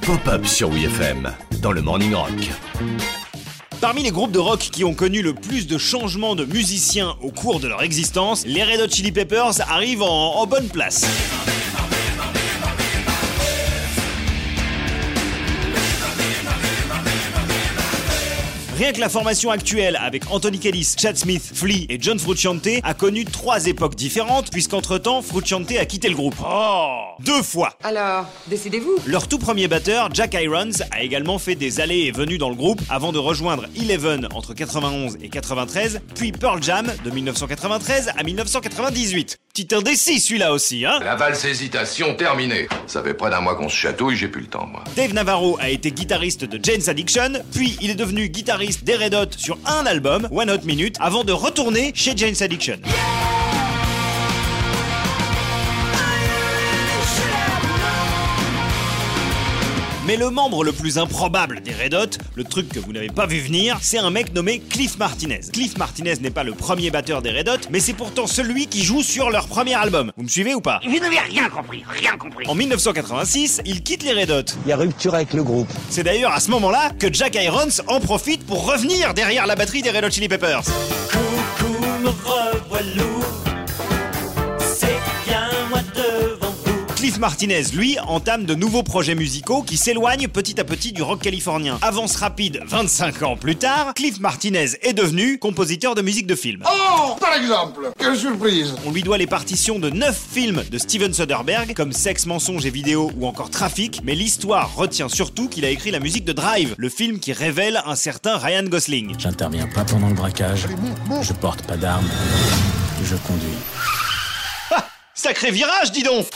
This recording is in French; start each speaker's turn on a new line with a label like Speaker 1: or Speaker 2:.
Speaker 1: Pop-up sur WFM dans le Morning Rock.
Speaker 2: Parmi les groupes de rock qui ont connu le plus de changements de musiciens au cours de leur existence, les Red Hot Chili Peppers arrivent en, en bonne place. Rien que la formation actuelle avec Anthony Kellis, Chad Smith, Flea et John Frusciante a connu trois époques différentes puisqu'entre-temps Frusciante a quitté le groupe. Oh Deux fois
Speaker 3: Alors, décidez-vous.
Speaker 2: Leur tout premier batteur, Jack Irons, a également fait des allées et venues dans le groupe avant de rejoindre Eleven entre 91 et 93, puis Pearl Jam de 1993 à 1998. Petit indécis celui-là aussi, hein
Speaker 4: La valse hésitation terminée. Ça fait près d'un mois qu'on se chatouille, j'ai plus le temps, moi.
Speaker 2: Dave Navarro a été guitariste de Jane's Addiction, puis il est devenu guitariste des Red Hot sur un album, One Hot Minute, avant de retourner chez Jane's Addiction. Mais le membre le plus improbable des Red Hot, le truc que vous n'avez pas vu venir, c'est un mec nommé Cliff Martinez. Cliff Martinez n'est pas le premier batteur des Red Hot, mais c'est pourtant celui qui joue sur leur premier album. Vous me suivez ou pas?
Speaker 5: Vous n'avez rien compris, rien compris.
Speaker 2: En 1986, il quitte les Red Hot.
Speaker 6: Il y a rupture avec le groupe.
Speaker 2: C'est d'ailleurs à ce moment-là que Jack Irons en profite pour revenir derrière la batterie des Red Hot Chili Peppers. Cliff Martinez, lui, entame de nouveaux projets musicaux qui s'éloignent petit à petit du rock californien. Avance rapide 25 ans plus tard, Cliff Martinez est devenu compositeur de musique de film.
Speaker 7: Oh, par exemple Quelle surprise
Speaker 2: On lui doit les partitions de 9 films de Steven Soderbergh, comme Sexe, mensonge et vidéo ou encore Trafic, mais l'histoire retient surtout qu'il a écrit la musique de Drive, le film qui révèle un certain Ryan Gosling.
Speaker 8: J'interviens pas pendant le braquage. Je porte pas d'armes. Je conduis.
Speaker 2: Sacré virage, dis donc